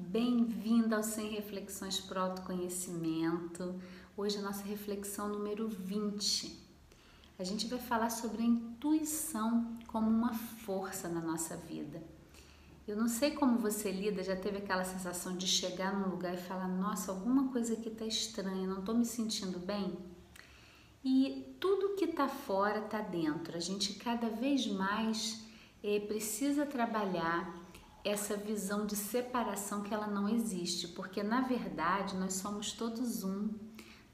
Bem-vinda ao 100 Reflexões para o Autoconhecimento. Hoje a nossa reflexão número 20. A gente vai falar sobre a intuição como uma força na nossa vida. Eu não sei como você lida, já teve aquela sensação de chegar num lugar e falar: Nossa, alguma coisa aqui está estranha, não estou me sentindo bem? E tudo que está fora está dentro. A gente cada vez mais eh, precisa trabalhar essa visão de separação que ela não existe, porque na verdade nós somos todos um,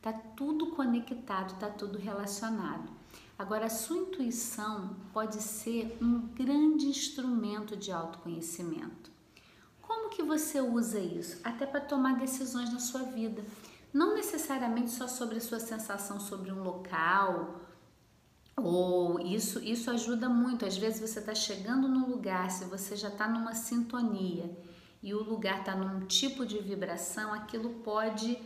tá tudo conectado, tá tudo relacionado. Agora a sua intuição pode ser um grande instrumento de autoconhecimento. Como que você usa isso? Até para tomar decisões na sua vida. Não necessariamente só sobre a sua sensação sobre um local ou isso, isso ajuda muito. Às vezes você está chegando no lugar, se você já está numa sintonia e o lugar está num tipo de vibração, aquilo pode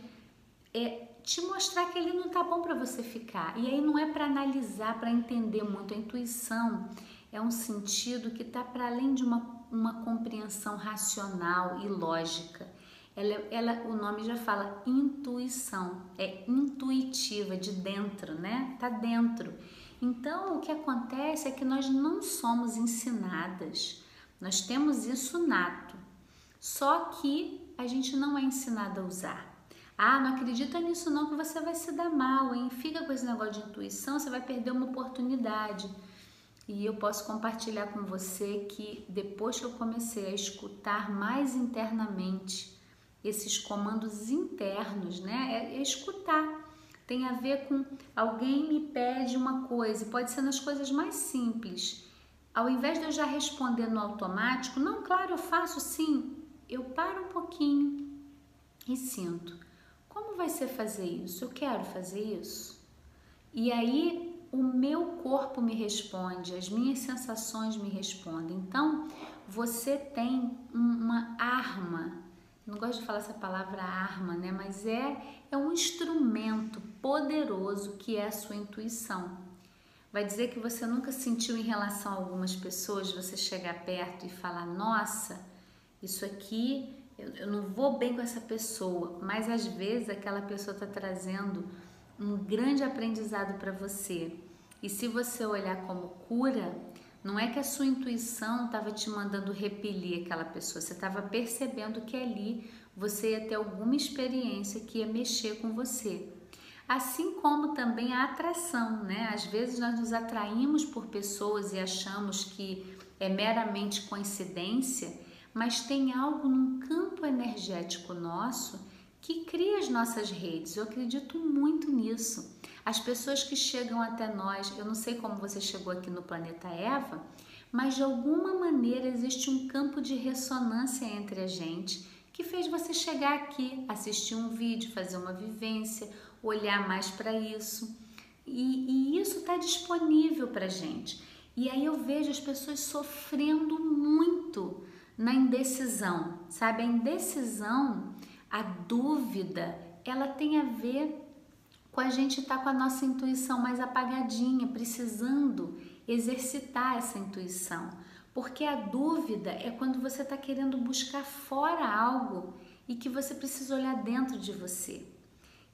é, te mostrar que ele não está bom para você ficar. E aí não é para analisar, para entender muito. A intuição é um sentido que está para além de uma, uma compreensão racional e lógica. Ela, ela, o nome já fala intuição, é intuitiva, de dentro, né? Tá dentro. Então, o que acontece é que nós não somos ensinadas, nós temos isso nato, só que a gente não é ensinada a usar. Ah, não acredita nisso não que você vai se dar mal, hein? Fica com esse negócio de intuição, você vai perder uma oportunidade. E eu posso compartilhar com você que depois que eu comecei a escutar mais internamente esses comandos internos, né? É, é escutar tem a ver com alguém me pede uma coisa, pode ser nas coisas mais simples. Ao invés de eu já responder no automático, não, claro, eu faço sim, eu paro um pouquinho e sinto. Como vai ser fazer isso? Eu quero fazer isso. E aí o meu corpo me responde, as minhas sensações me respondem. Então, você tem uma arma não gosto de falar essa palavra arma, né? Mas é, é um instrumento poderoso que é a sua intuição. Vai dizer que você nunca sentiu em relação a algumas pessoas, você chegar perto e falar, nossa, isso aqui eu, não vou bem com essa pessoa, mas às vezes aquela pessoa está trazendo um grande aprendizado para você. E se você olhar como cura, não é que a sua intuição estava te mandando repelir aquela pessoa, você estava percebendo que ali você ia ter alguma experiência que ia mexer com você. Assim como também a atração, né? Às vezes nós nos atraímos por pessoas e achamos que é meramente coincidência, mas tem algo num campo energético nosso que cria as nossas redes. Eu acredito muito nisso. As pessoas que chegam até nós, eu não sei como você chegou aqui no planeta Eva, mas de alguma maneira existe um campo de ressonância entre a gente que fez você chegar aqui, assistir um vídeo, fazer uma vivência, olhar mais para isso. E, e isso está disponível para gente. E aí eu vejo as pessoas sofrendo muito na indecisão, sabe? A indecisão, a dúvida, ela tem a ver com a gente estar tá com a nossa intuição mais apagadinha, precisando exercitar essa intuição. Porque a dúvida é quando você está querendo buscar fora algo e que você precisa olhar dentro de você.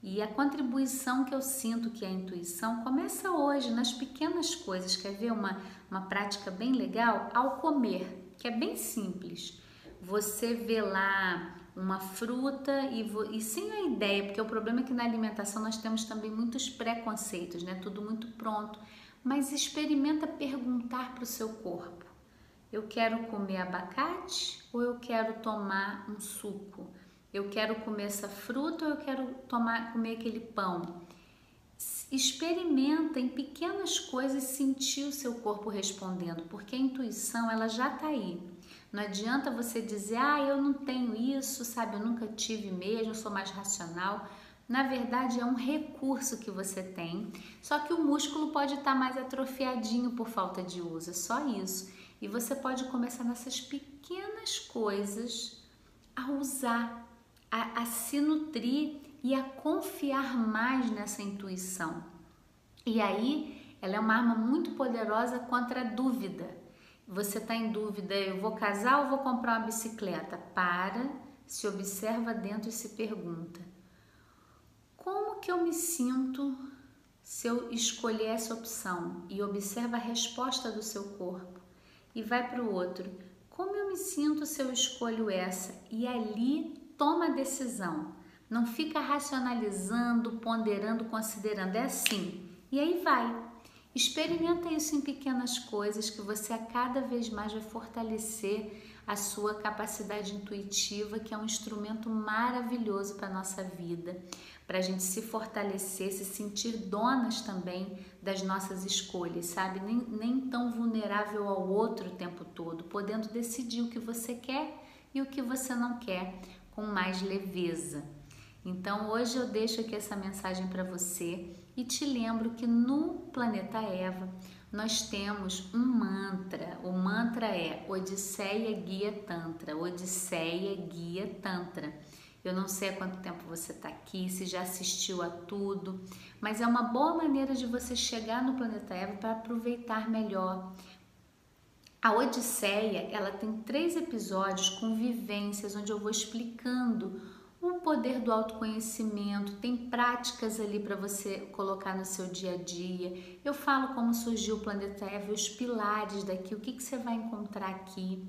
E a contribuição que eu sinto que é a intuição começa hoje, nas pequenas coisas. Quer ver uma, uma prática bem legal? Ao comer, que é bem simples. Você vê lá uma fruta e, e sem a ideia, porque o problema é que na alimentação nós temos também muitos preconceitos, né? Tudo muito pronto. Mas experimenta perguntar para o seu corpo: eu quero comer abacate ou eu quero tomar um suco? Eu quero comer essa fruta ou eu quero tomar comer aquele pão? Experimenta em pequenas coisas sentir o seu corpo respondendo, porque a intuição ela já está aí. Não adianta você dizer, ah, eu não tenho isso, sabe, eu nunca tive mesmo, sou mais racional. Na verdade, é um recurso que você tem, só que o músculo pode estar tá mais atrofiadinho por falta de uso, é só isso. E você pode começar nessas pequenas coisas a usar, a, a se nutrir e a confiar mais nessa intuição. E aí, ela é uma arma muito poderosa contra a dúvida. Você está em dúvida, eu vou casar ou vou comprar uma bicicleta? Para, se observa dentro e se pergunta: como que eu me sinto se eu escolher essa opção? E observa a resposta do seu corpo. E vai para o outro: como eu me sinto se eu escolho essa? E ali toma a decisão. Não fica racionalizando, ponderando, considerando. É assim. E aí vai. Experimenta isso em pequenas coisas que você a cada vez mais vai fortalecer a sua capacidade intuitiva, que é um instrumento maravilhoso para a nossa vida, para a gente se fortalecer, se sentir donas também das nossas escolhas, sabe? Nem, nem tão vulnerável ao outro o tempo todo, podendo decidir o que você quer e o que você não quer com mais leveza. Então hoje eu deixo aqui essa mensagem para você e te lembro que no planeta Eva nós temos um mantra. O mantra é Odisseia Guia Tantra. Odisseia Guia Tantra. Eu não sei há quanto tempo você está aqui, se já assistiu a tudo, mas é uma boa maneira de você chegar no planeta Eva para aproveitar melhor. A Odisseia, ela tem três episódios com vivências onde eu vou explicando o poder do autoconhecimento, tem práticas ali para você colocar no seu dia a dia. Eu falo como surgiu o planeta Eva, os pilares daqui, o que, que você vai encontrar aqui.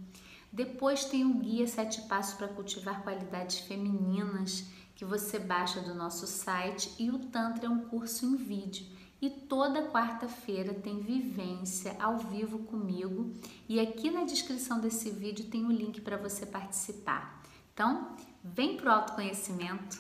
Depois tem o guia Sete Passos para Cultivar Qualidades Femininas, que você baixa do nosso site, e o Tantra é um curso em vídeo. E toda quarta-feira tem vivência ao vivo comigo, e aqui na descrição desse vídeo tem o link para você participar. Então, Vem pro autoconhecimento.